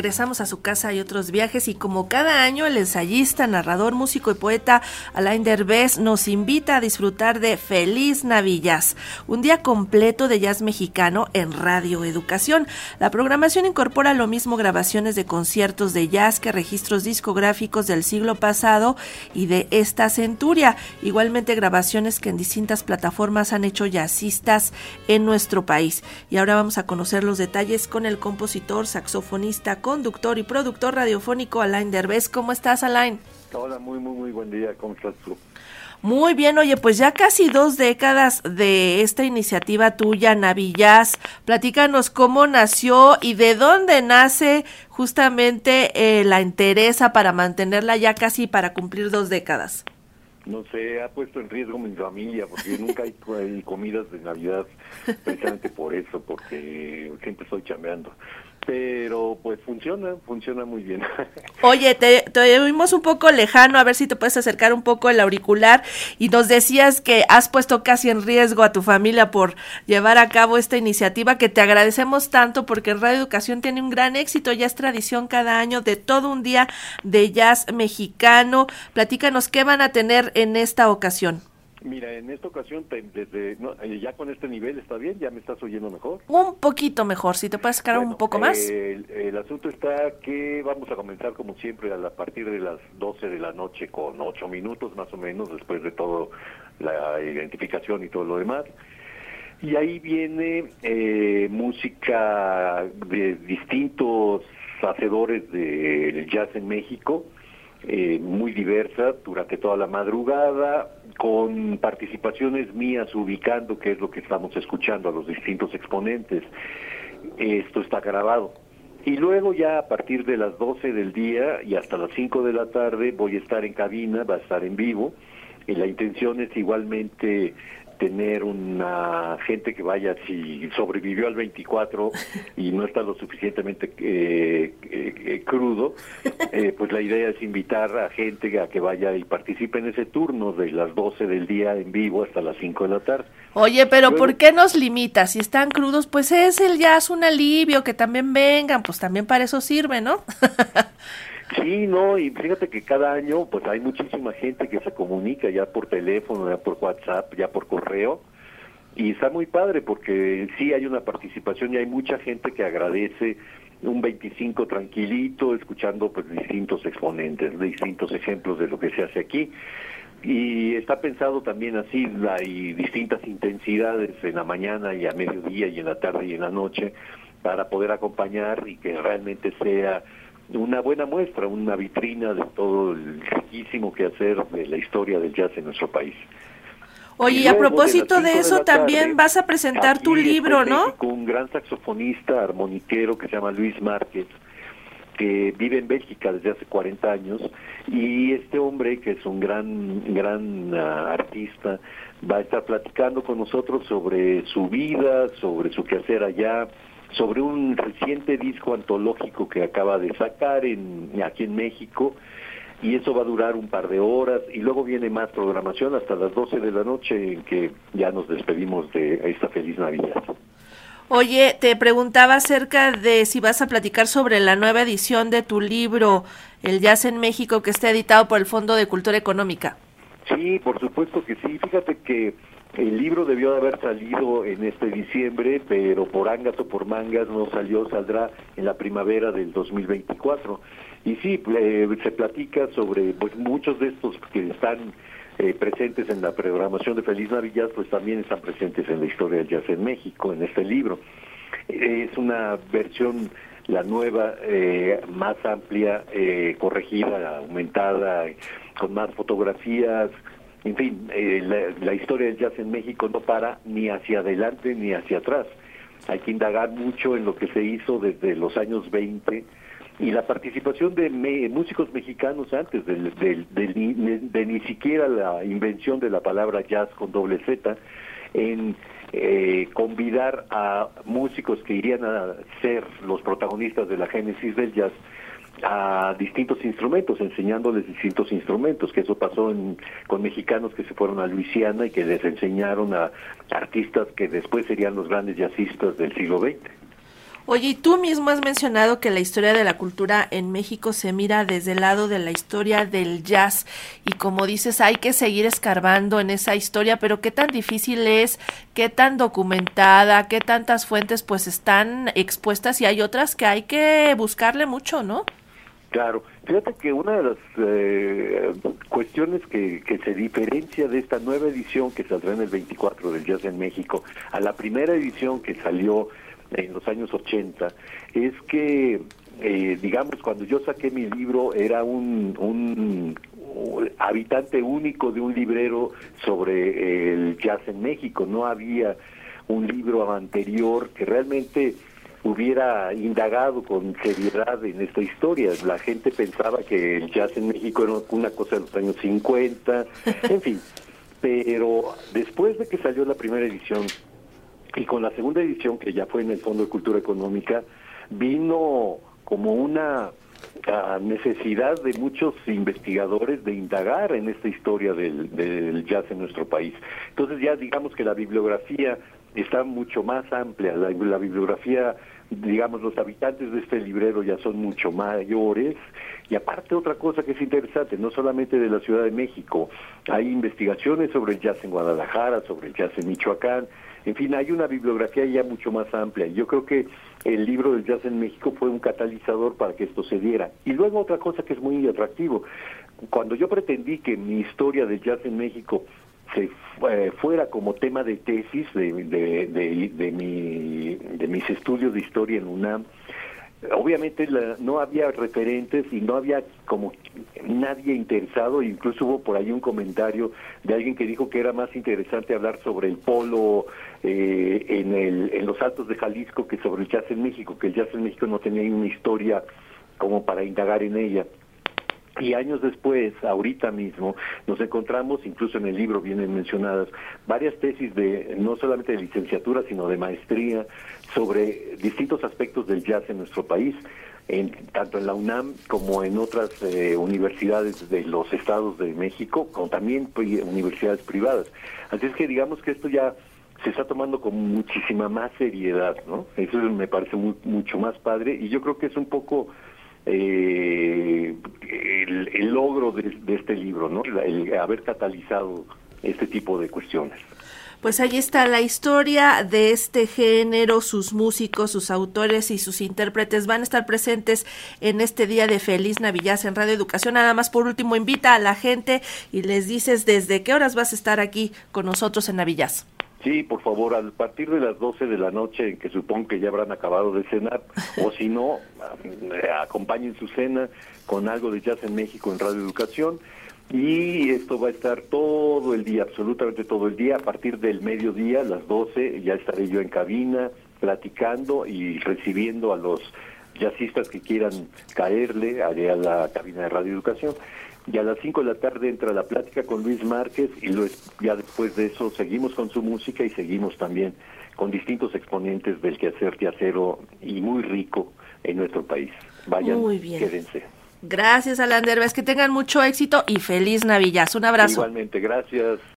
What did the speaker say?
regresamos a su casa y otros viajes y como cada año el ensayista, narrador, músico y poeta Alain Derbez nos invita a disfrutar de Feliz Navillas, un día completo de jazz mexicano en Radio Educación. La programación incorpora lo mismo grabaciones de conciertos de jazz que registros discográficos del siglo pasado y de esta centuria, igualmente grabaciones que en distintas plataformas han hecho jazzistas en nuestro país. Y ahora vamos a conocer los detalles con el compositor, saxofonista, conductor y productor radiofónico Alain Derbez. ¿Cómo estás, Alain? Hola, muy, muy, muy buen día. ¿Cómo estás tú? Muy bien, oye, pues ya casi dos décadas de esta iniciativa tuya, Navillas. Platícanos cómo nació y de dónde nace justamente eh, la interesa para mantenerla ya casi para cumplir dos décadas. No sé, ha puesto en riesgo mi familia porque nunca hay, hay comidas de Navidad precisamente por eso, porque siempre estoy chambeando pero pues funciona, funciona muy bien. Oye, te, te oímos un poco lejano, a ver si te puedes acercar un poco el auricular y nos decías que has puesto casi en riesgo a tu familia por llevar a cabo esta iniciativa que te agradecemos tanto porque Radio Educación tiene un gran éxito, ya es tradición cada año de todo un día de jazz mexicano. Platícanos qué van a tener en esta ocasión. Mira, en esta ocasión, desde, eh, ya con este nivel está bien, ya me estás oyendo mejor. Un poquito mejor, si te puedes sacar un poco más. El, asunto está que vamos a comenzar como siempre a, partir de las 12 de la noche con 8 minutos más o menos, después de todo la identificación y todo lo demás. Y ahí viene eh, música de distintos hacedores del jazz en México, eh, muy diversa durante toda la madrugada, con participaciones mías ubicando qué es lo que estamos escuchando a los distintos exponentes. Esto está grabado. Y luego ya a partir de las 12 del día y hasta las 5 de la tarde voy a estar en cabina, va a estar en vivo. Y la intención es igualmente tener una gente que vaya, si sobrevivió al 24 y no está lo suficientemente eh, eh, crudo, eh, pues la idea es invitar a gente a que vaya y participe en ese turno de las 12 del día en vivo hasta las 5 de la tarde. Oye, pero ¿por qué nos limita? Si están crudos, pues es el jazz un alivio, que también vengan, pues también para eso sirve, ¿no? Sí, no, y fíjate que cada año pues hay muchísima gente que se comunica ya por teléfono, ya por WhatsApp, ya por correo, y está muy padre porque sí hay una participación y hay mucha gente que agradece un 25 tranquilito, escuchando pues distintos exponentes, distintos ejemplos de lo que se hace aquí. Y está pensado también así, hay distintas intensidades en la mañana y a mediodía y en la tarde y en la noche para poder acompañar y que realmente sea una buena muestra, una vitrina de todo el riquísimo que hacer de la historia del jazz en nuestro país. Oye, y a propósito de, eso, también vas a presentar tu libro, ¿no? Con un gran saxofonista armoniquero que se llama Luis Márquez, que vive en Bélgica desde hace 40 años, y este hombre, que es un gran, gran ah, artista, va a estar platicando con nosotros sobre su vida, sobre su quehacer allá, sobre un reciente disco antológico que acaba de sacar en, aquí en México y eso va a durar un par de horas y luego viene más programación hasta las 12 de la noche en que ya nos despedimos de esta feliz Navidad. Oye, te preguntaba acerca de si vas a platicar sobre la nueva edición de tu libro, El Jazz en México, que está editado por el Fondo de Cultura Económica. Sí, por supuesto que sí. Fíjate que el libro debió de haber salido en este diciembre, pero por angas o por mangas no salió, saldrá en la primavera del 2024. Y sí, eh, se platica sobre pues, muchos de estos que están eh, presentes en la programación de Feliz Navidad, pues también están presentes en la historia del jazz en México, en este libro. Es una versión, la nueva, eh, más amplia, corregida, aumentada, con más fotografías, en fin, eh, la, historia del jazz en México no para ni hacia adelante ni hacia atrás. Hay que indagar mucho en lo que se hizo desde los años 20 y la participación de músicos mexicanos antes de, ni siquiera la invención de la palabra jazz con doble Z en eh, convidar a músicos que irían a ser los protagonistas de la génesis del jazz a distintos instrumentos, enseñándoles distintos instrumentos, que eso pasó con mexicanos que se fueron a Luisiana y que les enseñaron a artistas que después serían los grandes jazzistas del siglo XX. Oye, y tú mismo has mencionado que la historia de la cultura en México se mira desde el lado de la historia del jazz y como dices, hay que seguir escarbando en esa historia, pero qué tan difícil es, qué tan documentada, qué tantas fuentes pues están expuestas y hay otras que hay que buscarle mucho, ¿no? Claro, fíjate que una de las eh, cuestiones que, se diferencia de esta nueva edición que saldrá en el 24 del Jazz en México a la primera edición que salió en los años 80 es que, eh, digamos, cuando yo saqué mi libro era un, un habitante único de un librero sobre el jazz en México, no había un libro anterior que realmente hubiera indagado con seriedad en esta historia. La gente pensaba que el jazz en México era una cosa de los años 50, en fin. Pero después de que salió la primera edición y con la segunda edición, que ya fue en el Fondo de Cultura Económica, vino como una ah, necesidad de muchos investigadores de indagar en esta historia del, del jazz en nuestro país. Entonces ya digamos que la bibliografía está mucho más amplia. La, bibliografía, digamos, los habitantes de este librero ya son mucho mayores. Y aparte otra cosa que es interesante, no solamente de la Ciudad de México, hay investigaciones sobre el jazz en Guadalajara, sobre el jazz en Michoacán. En fin, hay una bibliografía ya mucho más amplia. Yo creo que el libro del jazz en México fue un catalizador para que esto se diera. Y luego otra cosa que es muy atractivo, cuando yo pretendí que mi historia del jazz en México se eh, fuera como tema de tesis de, de, de, mi, de mis estudios de historia en UNAM, obviamente no había referentes y no había como nadie interesado, incluso hubo por ahí un comentario de alguien que dijo que era más interesante hablar sobre el polo eh, en, el, en los altos de Jalisco que sobre el jazz en México, que el jazz en México no tenía una historia como para indagar en ella. Y años después, ahorita mismo, nos encontramos, incluso en el libro vienen mencionadas, varias tesis de no solamente de licenciatura, sino de maestría sobre distintos aspectos del jazz en nuestro país, en, tanto en la UNAM como en otras eh, universidades de los estados de México, como también universidades privadas. Así es que digamos que esto ya se está tomando con muchísima más seriedad, ¿no? Eso me parece mucho más padre y yo creo que es un poco eh, el, logro de, este libro, ¿no? El haber catalizado este tipo de cuestiones. Pues ahí está la historia de este género, sus músicos, sus autores y sus intérpretes van a estar presentes en este día de Feliz Navidad en Radio Educación. Nada más por último, invita a la gente y les dices desde qué horas vas a estar aquí con nosotros en Navidad. Sí, por favor, a partir de las 12 de la noche, en que supongo que ya habrán acabado de cenar, o si no, acompañen su cena con algo de jazz en México en Radio Educación. Y esto va a estar todo el día, absolutamente todo el día. A partir del mediodía, las 12, ya estaré yo en cabina platicando y recibiendo a los jazzistas que quieran caerle a la cabina de Radio Educación y a las 5 de la tarde entra la plática con Luis Márquez y ya después de eso seguimos con su música y seguimos también con distintos exponentes del quehacer teacero y muy rico en nuestro país. Vayan, muy bien. quédense. Gracias, Alan Derbez. Que tengan mucho éxito y feliz Navidad. Un abrazo. Igualmente, gracias.